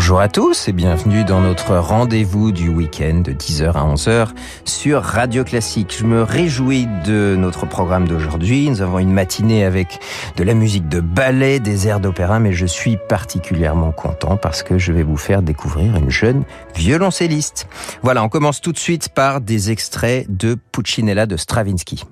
Bonjour à tous et bienvenue dans notre rendez-vous du week-end de 10h à 11h sur Radio Classique. Je me réjouis de notre programme d'aujourd'hui. Nous avons une matinée avec de la musique de ballet, des airs d'opéra, mais je suis particulièrement content parce que je vais vous faire découvrir une jeune violoncelliste. Voilà, on commence tout de suite par des extraits de Puccinella de Stravinsky.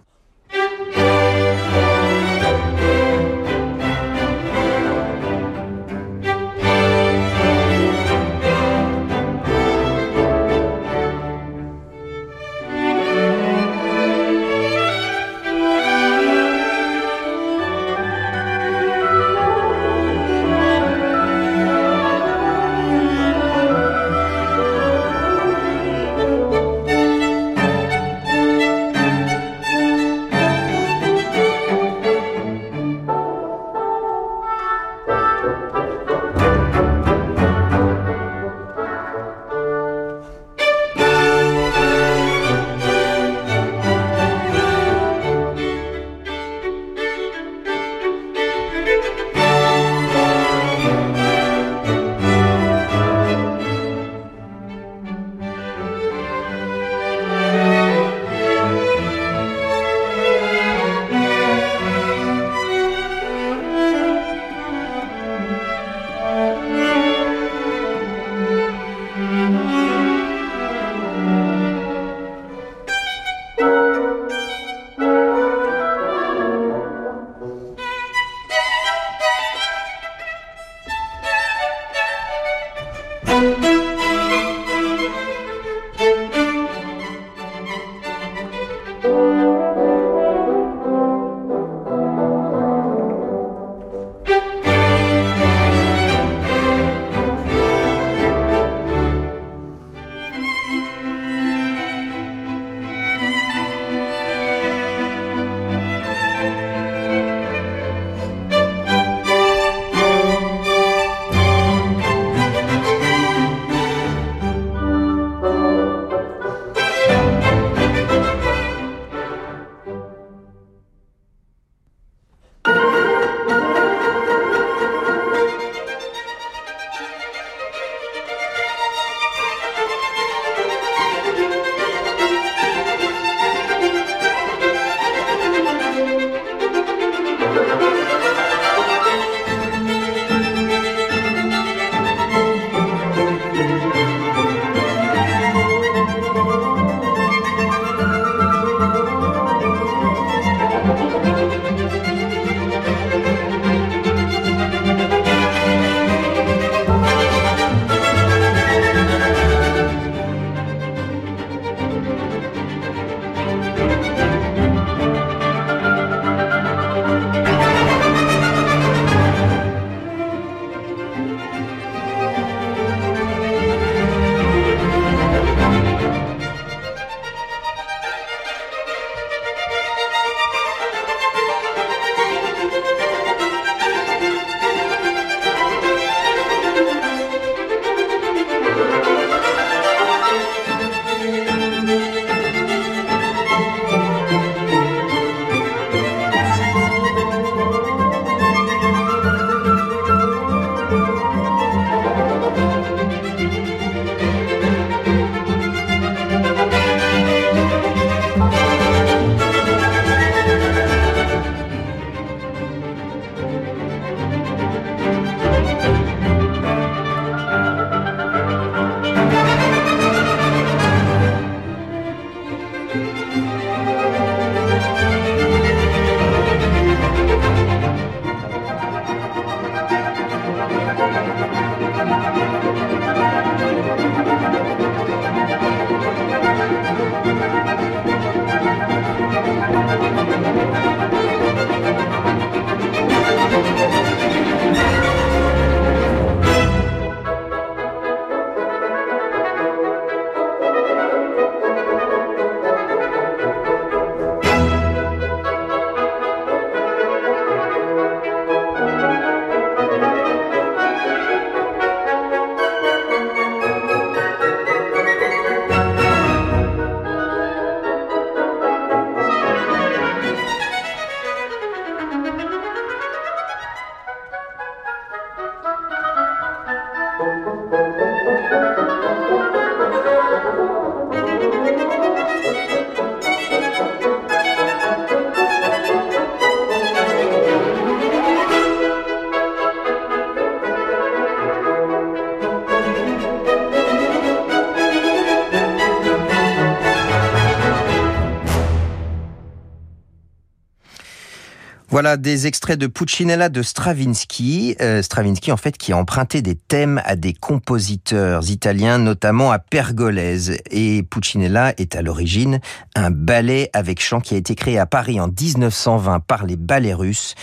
Voilà des extraits de Puccinella de Stravinsky. Euh, Stravinsky, en fait, qui a emprunté des thèmes à des compositeurs italiens, notamment à Pergolèse. Et Puccinella est à l'origine un ballet avec chant qui a été créé à Paris en 1920 par les ballets russes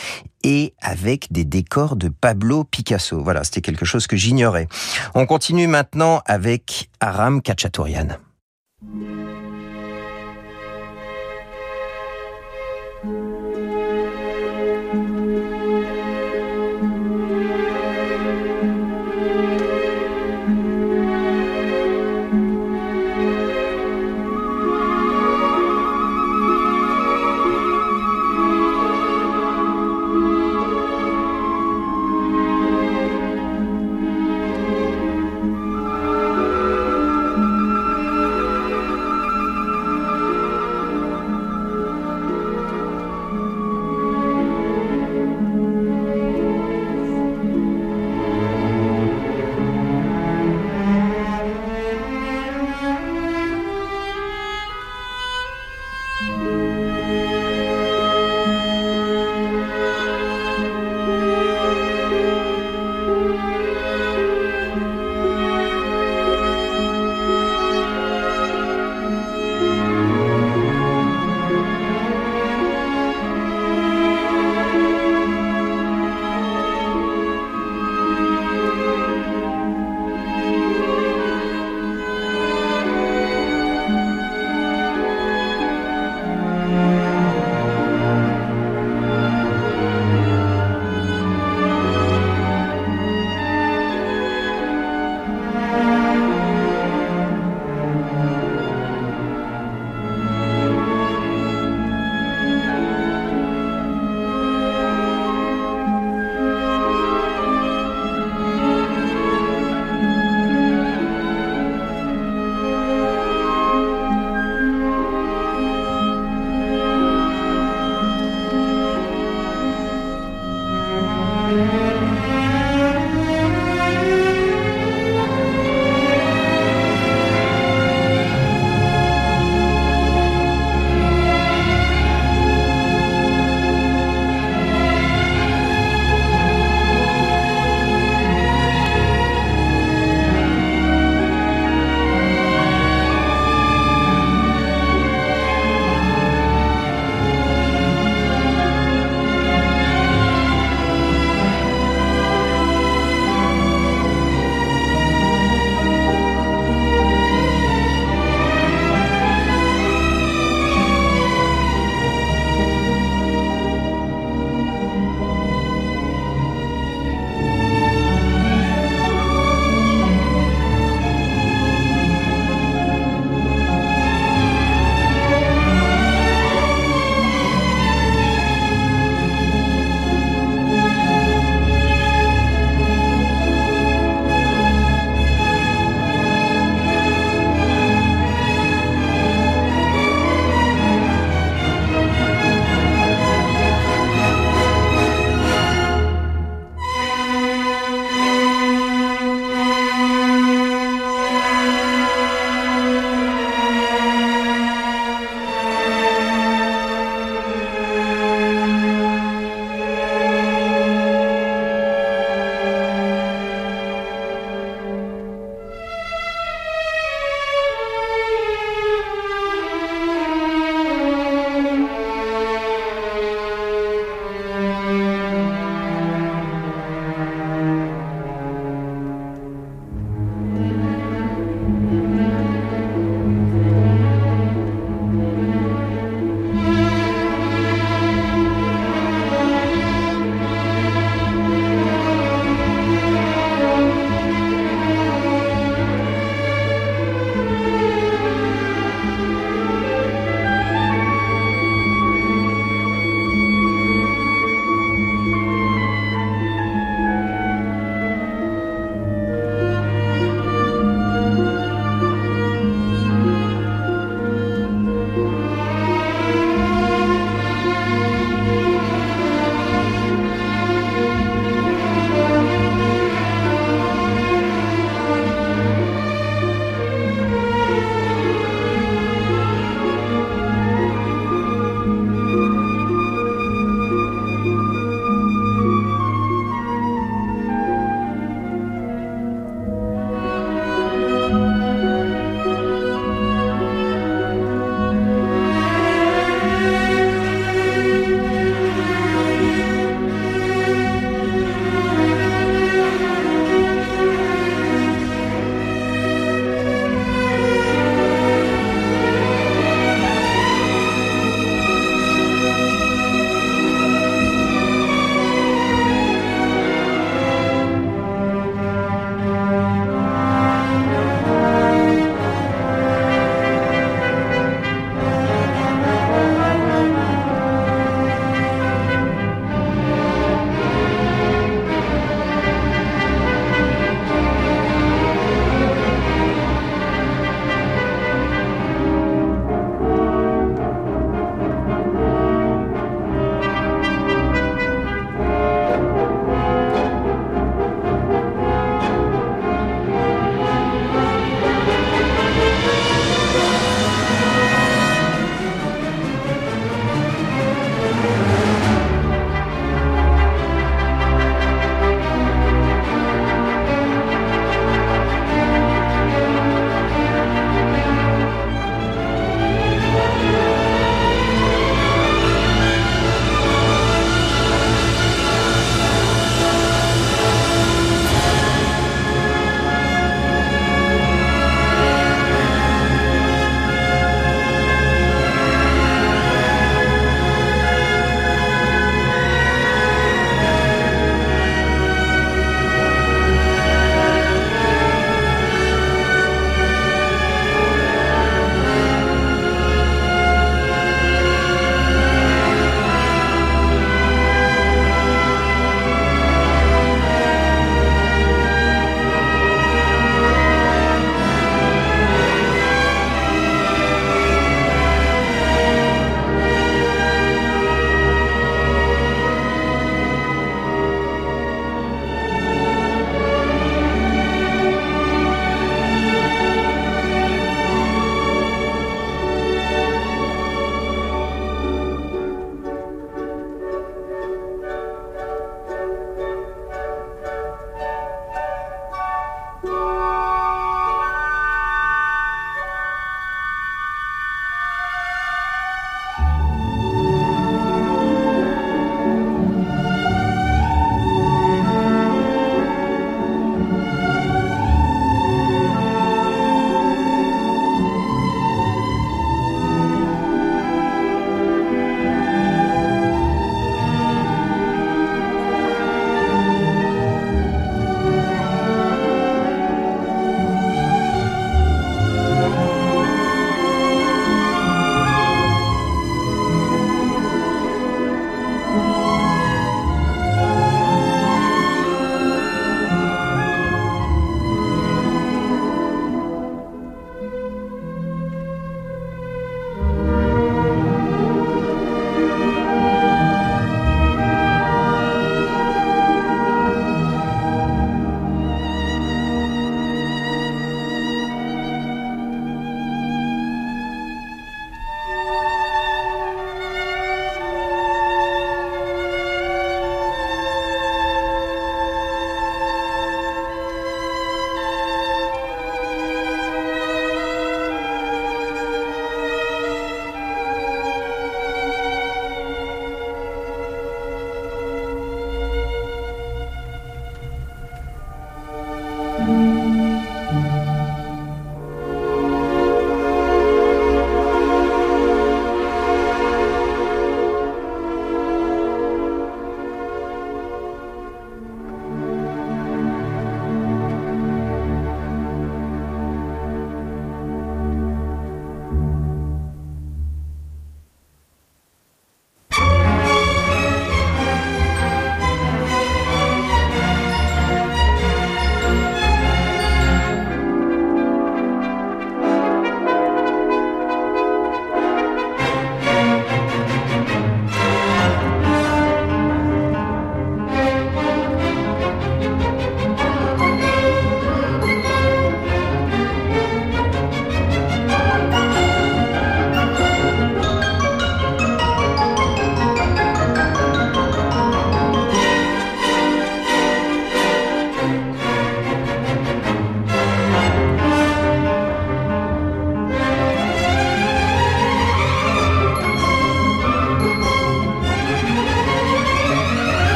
et avec des décors de Pablo Picasso. Voilà, c'était quelque chose que j'ignorais. On continue maintenant avec Aram Kachatourian.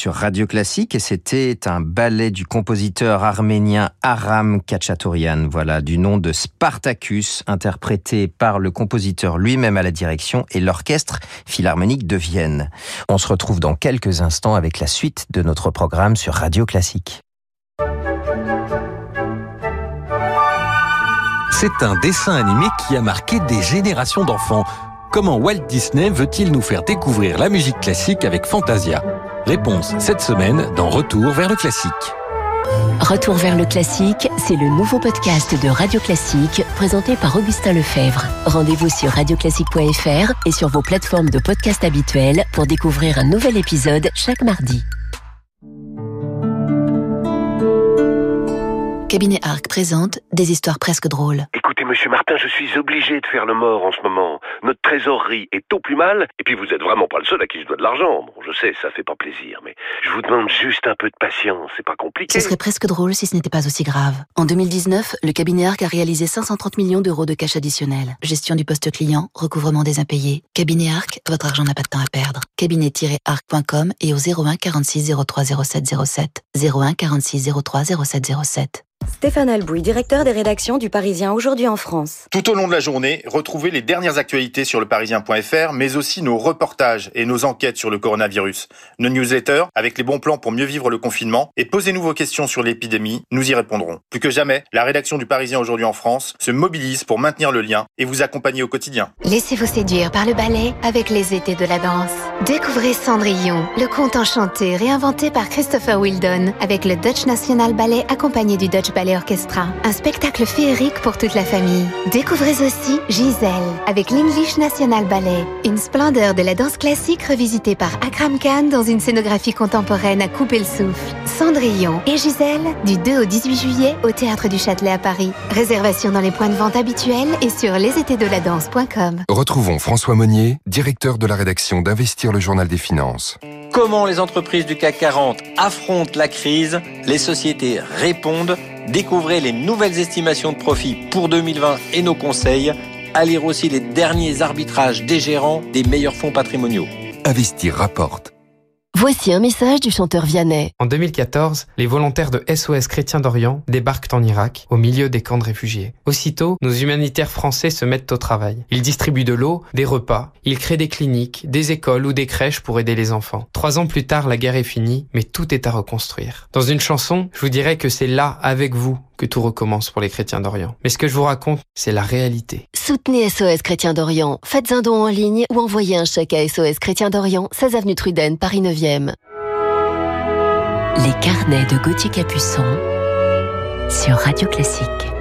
Sur Radio Classique et c'était un ballet du compositeur arménien Aram Kachatourian, voilà, du nom de Spartacus, interprété par le compositeur lui-même à la direction et l'orchestre philharmonique de Vienne. On se retrouve dans quelques instants avec la suite de notre programme sur Radio Classique. C'est un dessin animé qui a marqué des générations d'enfants. Comment Walt Disney veut-il nous faire découvrir la musique classique avec Fantasia? Réponse cette semaine dans Retour vers le classique. Retour vers le classique, c'est le nouveau podcast de Radio Classique présenté par Augustin Lefebvre. Rendez-vous sur radioclassique.fr et sur vos plateformes de podcast habituelles pour découvrir un nouvel épisode chaque mardi. Cabinet Arc présente des histoires presque drôles. Écoutez, monsieur Martin, je suis obligé de faire le mort en ce moment. Notre trésorerie est au plus mal, et puis vous êtes vraiment pas le seul à qui je dois de l'argent. Bon, je sais, ça fait pas plaisir, mais je vous demande juste un peu de patience, c'est pas compliqué. Ce serait presque drôle si ce n'était pas aussi grave. En 2019, le cabinet Arc a réalisé 530 millions d'euros de cash additionnel. Gestion du poste client, recouvrement des impayés. Cabinet Arc, votre argent n'a pas de temps à perdre. Cabinet-arc.com et au 01 46 03 07 07. 01 46 03 07 07. Stéphane Albouy, directeur des rédactions du Parisien aujourd'hui en France. Tout au long de la journée, retrouvez les dernières actualités sur leparisien.fr, mais aussi nos reportages et nos enquêtes sur le coronavirus, nos newsletters avec les bons plans pour mieux vivre le confinement, et posez-nous vos questions sur l'épidémie, nous y répondrons. Plus que jamais, la rédaction du Parisien aujourd'hui en France se mobilise pour maintenir le lien et vous accompagner au quotidien. Laissez-vous séduire par le ballet avec les étés de la danse. Découvrez Cendrillon, le conte enchanté réinventé par Christopher Wildon avec le Dutch National Ballet accompagné du Dutch Ballet Orchestra. Un spectacle féerique pour toute la famille. Découvrez aussi Gisèle avec l'English National Ballet. Une splendeur de la danse classique revisitée par Akram Khan dans une scénographie contemporaine à couper le souffle. Cendrillon et Gisèle du 2 au 18 juillet au Théâtre du Châtelet à Paris. Réservation dans les points de vente habituels et sur lesétédesdeladance.com. Retrouvons François Monnier, directeur de la rédaction d'Investir le Journal des Finances. Comment les entreprises du CAC 40 affrontent la crise, les sociétés répondent Découvrez les nouvelles estimations de profit pour 2020 et nos conseils. À aussi les derniers arbitrages des gérants des meilleurs fonds patrimoniaux. Investir rapporte. Voici un message du chanteur Vianney. En 2014, les volontaires de SOS Chrétiens d'Orient débarquent en Irak, au milieu des camps de réfugiés. Aussitôt, nos humanitaires français se mettent au travail. Ils distribuent de l'eau, des repas, ils créent des cliniques, des écoles ou des crèches pour aider les enfants. Trois ans plus tard, la guerre est finie, mais tout est à reconstruire. Dans une chanson, je vous dirais que c'est là, avec vous, que tout recommence pour les chrétiens d'Orient. Mais ce que je vous raconte, c'est la réalité. Soutenez SOS Chrétiens d'Orient. Faites un don en ligne ou envoyez un chèque à SOS Chrétiens d'Orient, 16 avenue Truden, Paris 9e. Les carnets de Gauthier Capuçon sur Radio Classique.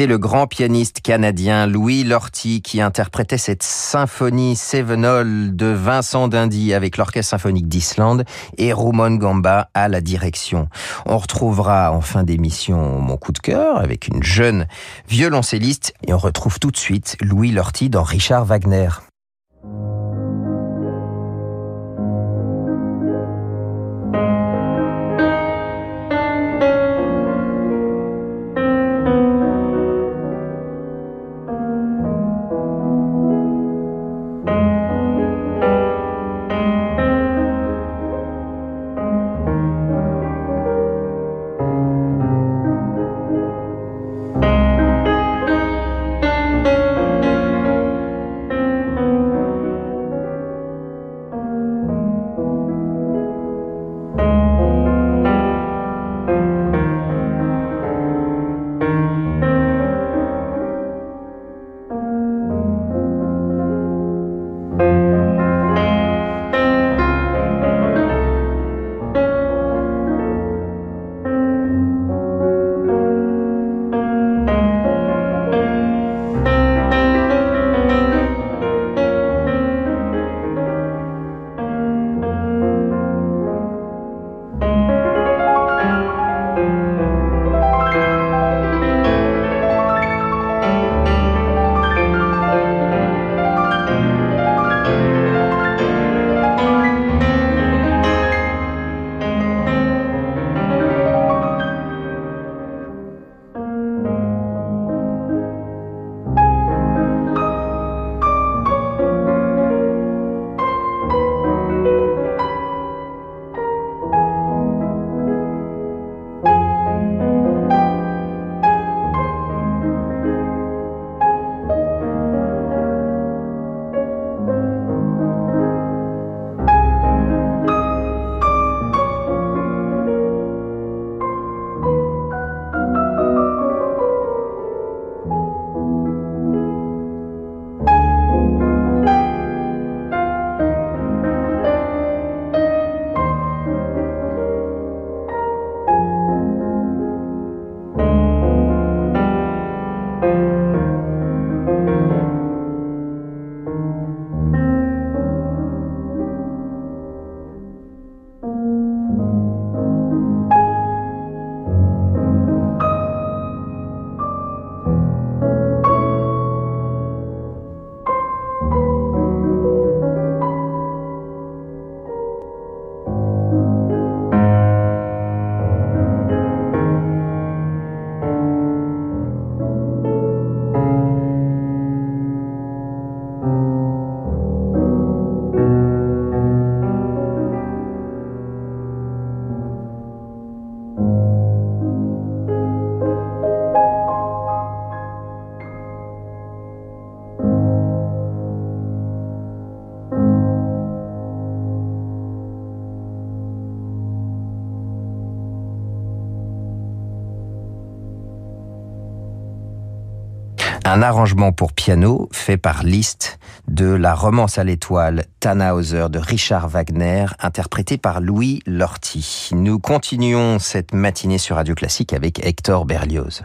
C'était le grand pianiste canadien Louis Lorty qui interprétait cette symphonie Sevenol de Vincent Dindy avec l'Orchestre symphonique d'Islande et Roumon Gamba à la direction. On retrouvera en fin d'émission mon coup de cœur avec une jeune violoncelliste et on retrouve tout de suite Louis Lorty dans Richard Wagner. Un arrangement pour piano fait par Liszt de la romance à l'étoile Tannhauser de Richard Wagner, interprété par Louis Lorty. Nous continuons cette matinée sur Radio Classique avec Hector Berlioz.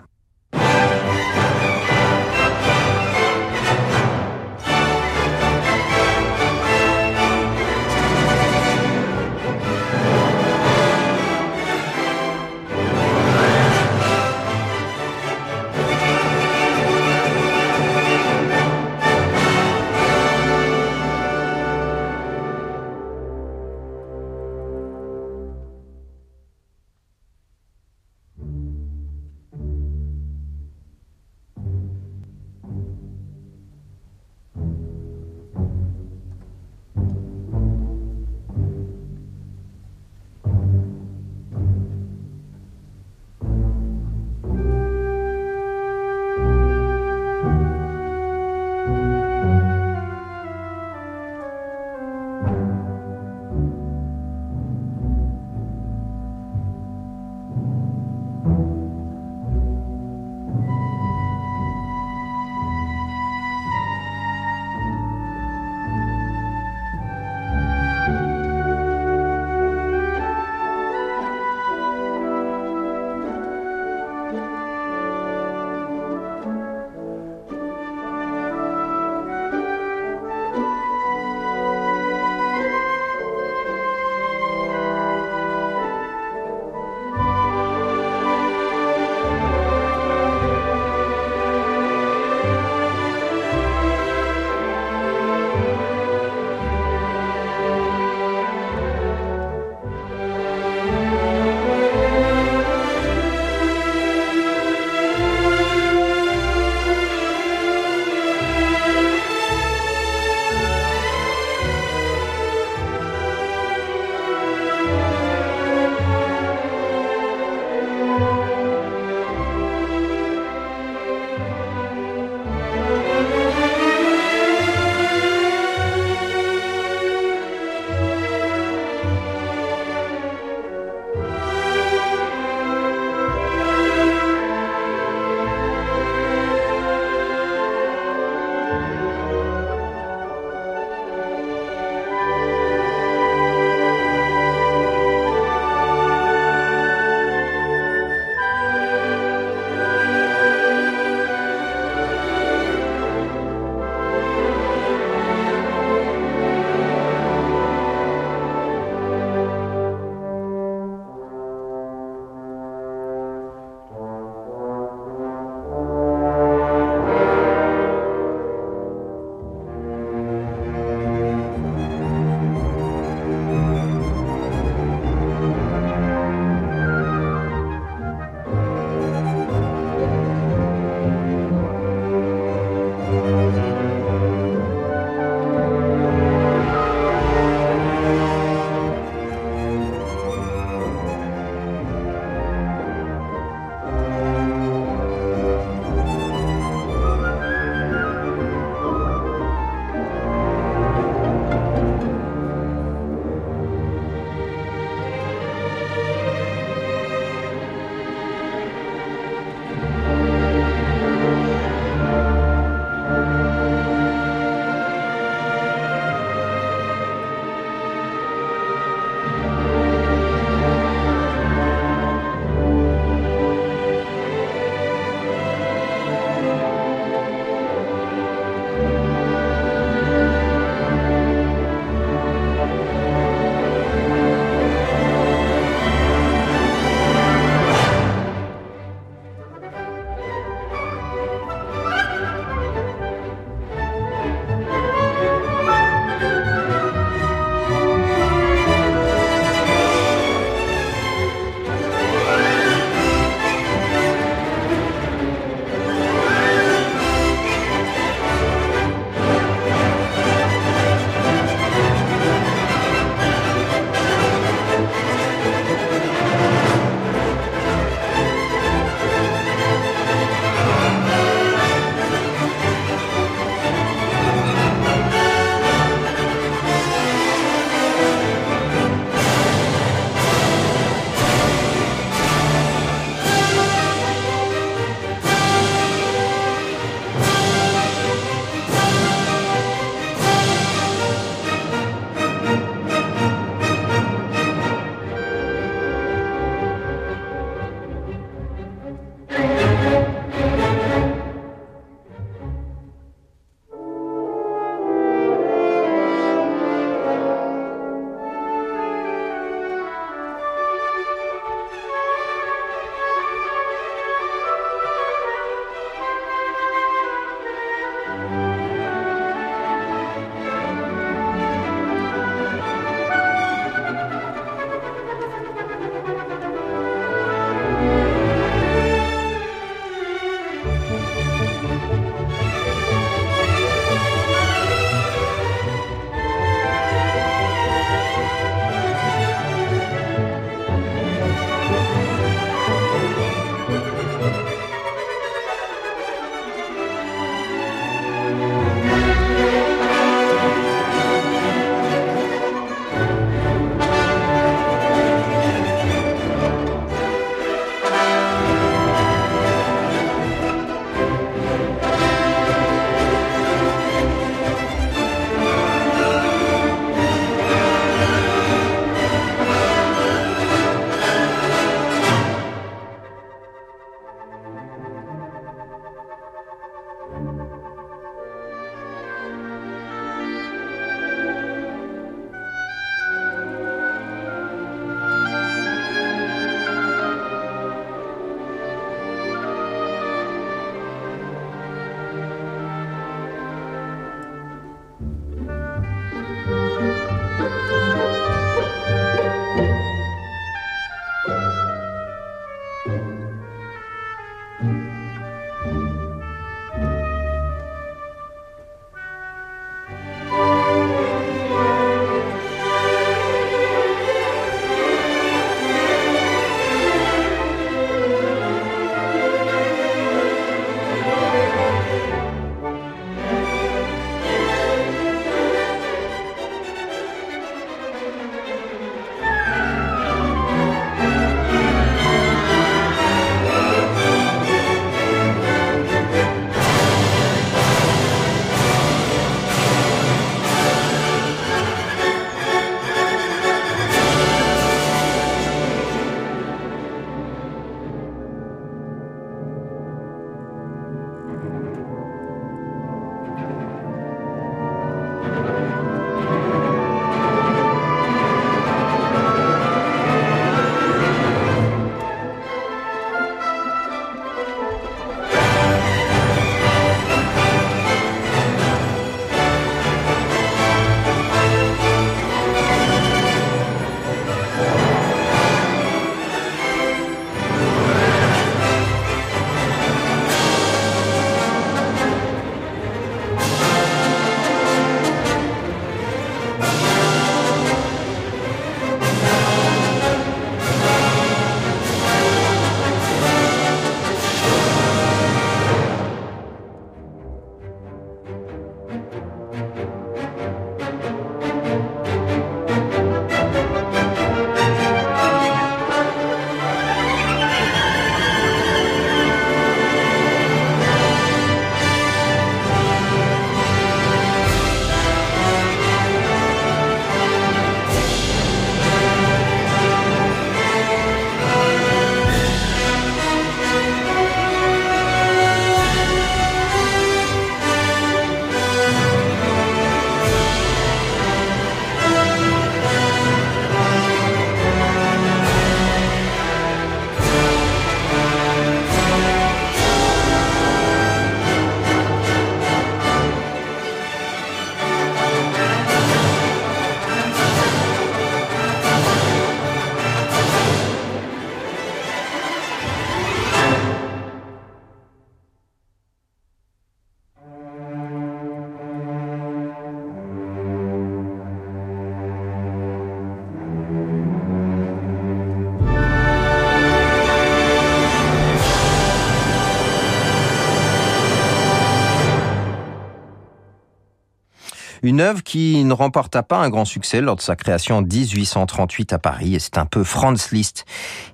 Une œuvre qui ne remporta pas un grand succès lors de sa création en 1838 à Paris. Et c'est un peu Franz Liszt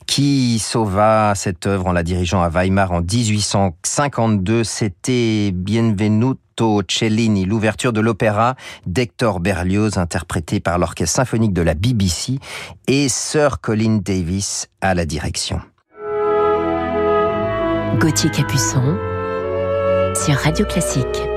qui sauva cette œuvre en la dirigeant à Weimar en 1852. C'était Bienvenuto Cellini, l'ouverture de l'opéra d'Hector Berlioz, interprété par l'orchestre symphonique de la BBC et Sir Colin Davis à la direction. Gauthier Capuçon sur Radio Classique.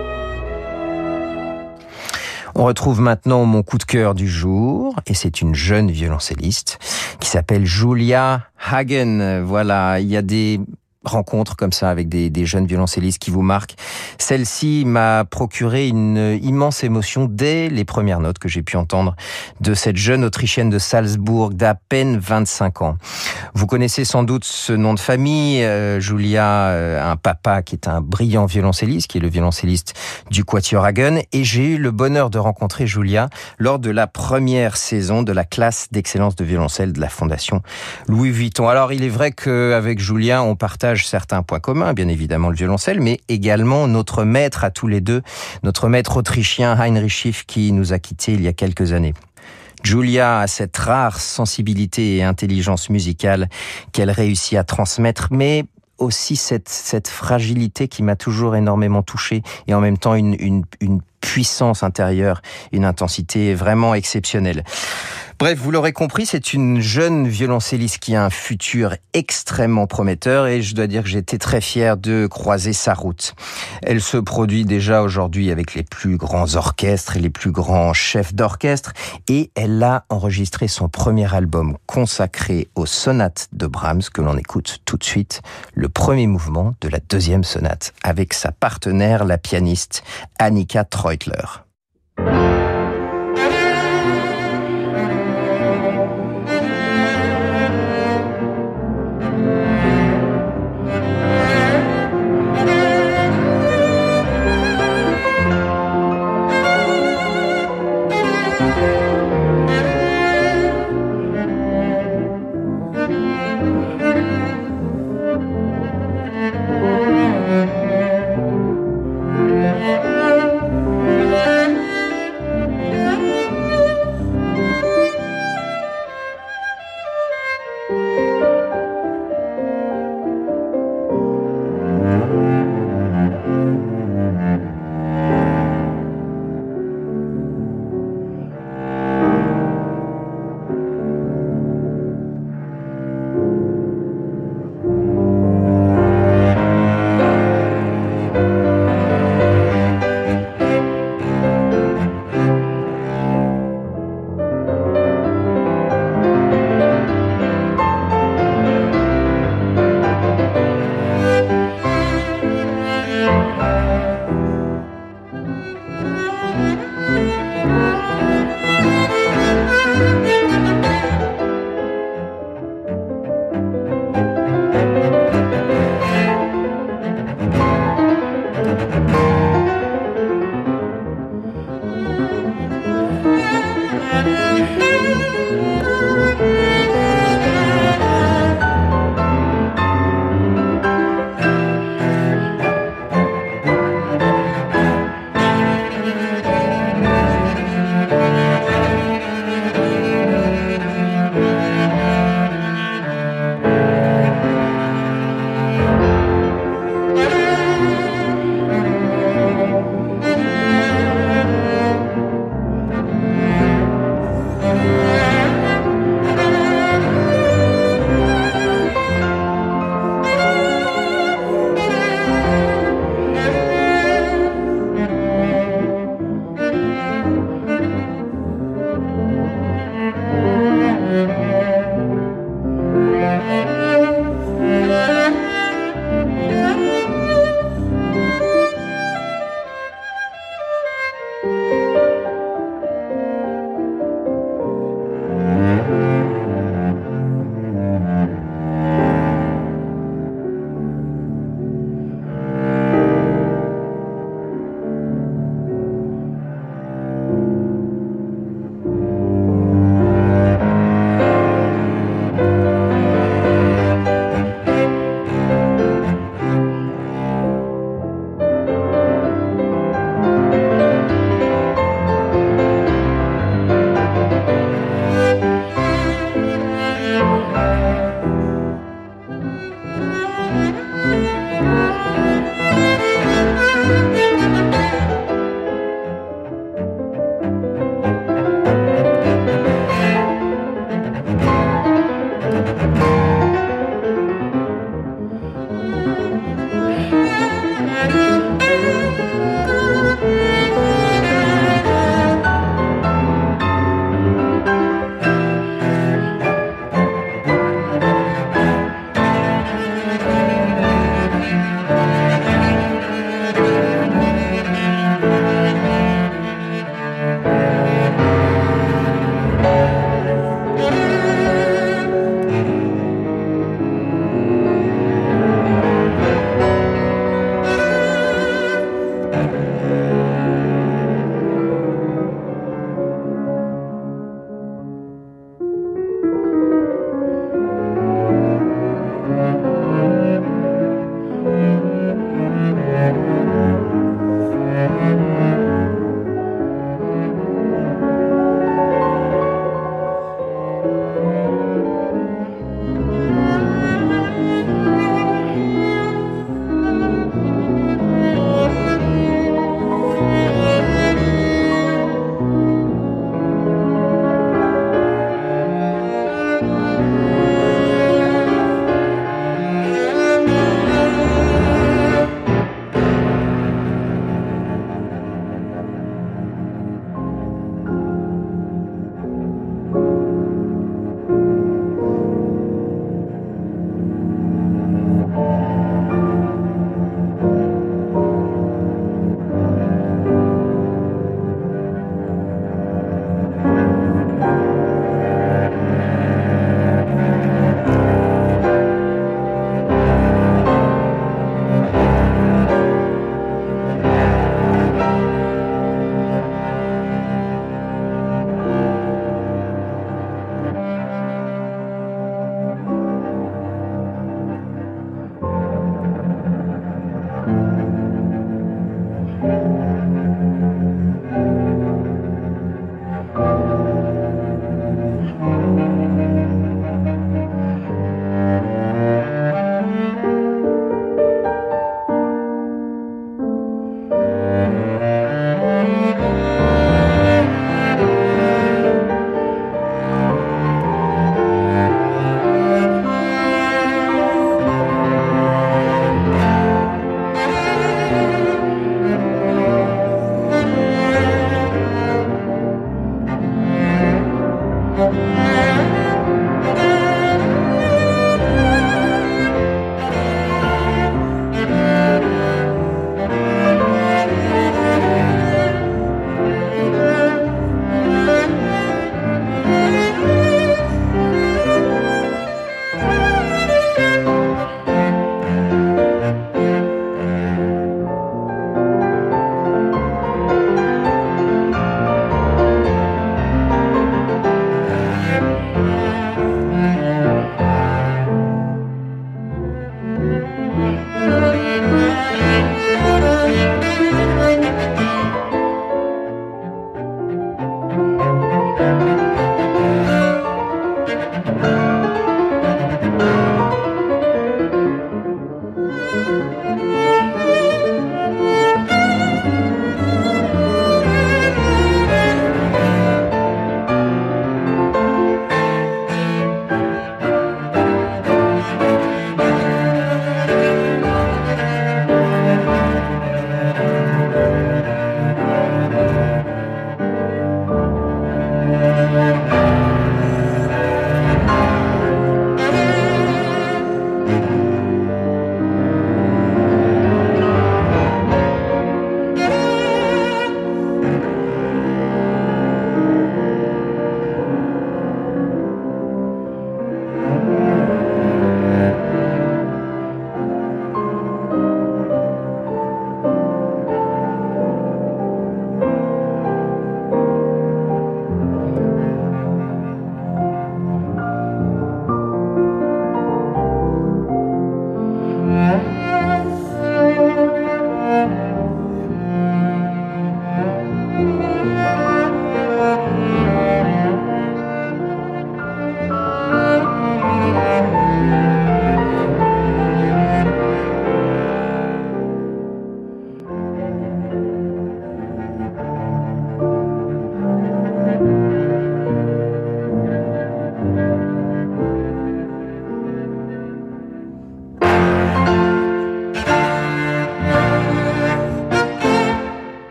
On retrouve maintenant mon coup de cœur du jour, et c'est une jeune violoncelliste qui s'appelle Julia Hagen. Voilà, il y a des rencontre comme ça avec des, des jeunes violoncellistes qui vous marquent. Celle-ci m'a procuré une immense émotion dès les premières notes que j'ai pu entendre de cette jeune Autrichienne de Salzbourg d'à peine 25 ans. Vous connaissez sans doute ce nom de famille. Euh, Julia euh, un papa qui est un brillant violoncelliste, qui est le violoncelliste du Quatuor Hagen. Et j'ai eu le bonheur de rencontrer Julia lors de la première saison de la classe d'excellence de violoncelle de la Fondation Louis Vuitton. Alors il est vrai qu'avec Julia, on partage certains points communs, bien évidemment le violoncelle, mais également notre maître à tous les deux, notre maître autrichien Heinrich Schiff qui nous a quittés il y a quelques années. Julia a cette rare sensibilité et intelligence musicale qu'elle réussit à transmettre, mais aussi cette, cette fragilité qui m'a toujours énormément touché et en même temps une, une, une puissance intérieure, une intensité vraiment exceptionnelle. Bref, vous l'aurez compris, c'est une jeune violoncelliste qui a un futur extrêmement prometteur et je dois dire que j'étais très fier de croiser sa route. Elle se produit déjà aujourd'hui avec les plus grands orchestres et les plus grands chefs d'orchestre et elle a enregistré son premier album consacré aux sonates de Brahms que l'on écoute tout de suite, le premier mouvement de la deuxième sonate avec sa partenaire, la pianiste Annika Treutler.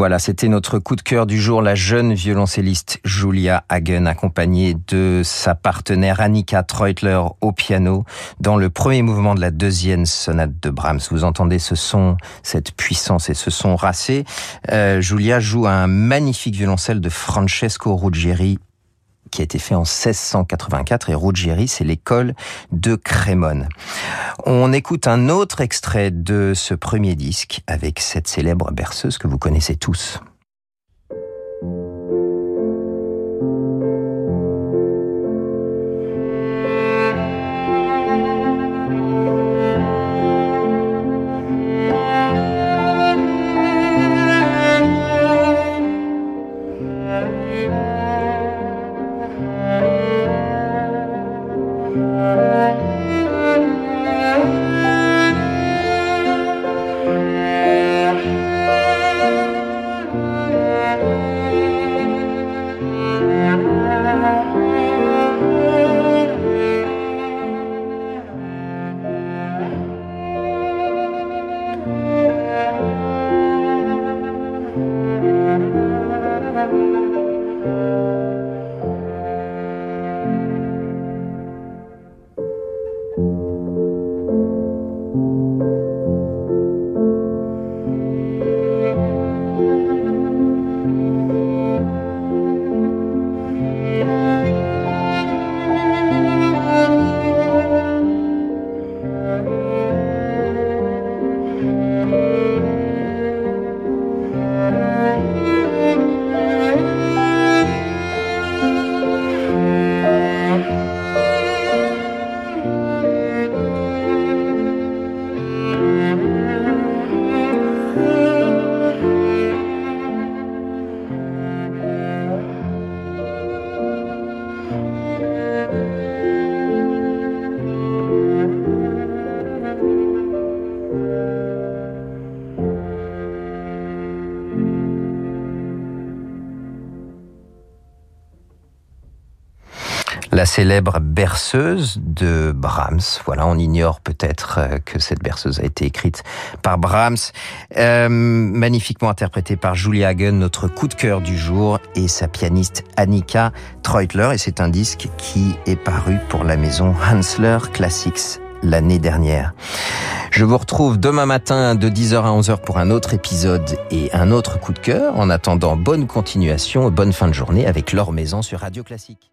Voilà, c'était notre coup de cœur du jour, la jeune violoncelliste Julia Hagen, accompagnée de sa partenaire Annika Treutler au piano, dans le premier mouvement de la deuxième sonate de Brahms. Vous entendez ce son, cette puissance et ce son racé. Euh, Julia joue un magnifique violoncelle de Francesco Ruggieri, qui a été fait en 1684 et Ruggieri, c'est l'école de Crémone. On écoute un autre extrait de ce premier disque avec cette célèbre berceuse que vous connaissez tous. La célèbre berceuse de Brahms. Voilà, on ignore peut-être euh, que cette berceuse a été écrite par Brahms, euh, magnifiquement interprétée par Julia Hagen, notre coup de cœur du jour, et sa pianiste Annika Treutler. Et c'est un disque qui est paru pour la maison Hansler Classics l'année dernière. Je vous retrouve demain matin de 10h à 11h pour un autre épisode et un autre coup de cœur. En attendant, bonne continuation, bonne fin de journée avec Laure Maison sur Radio Classique.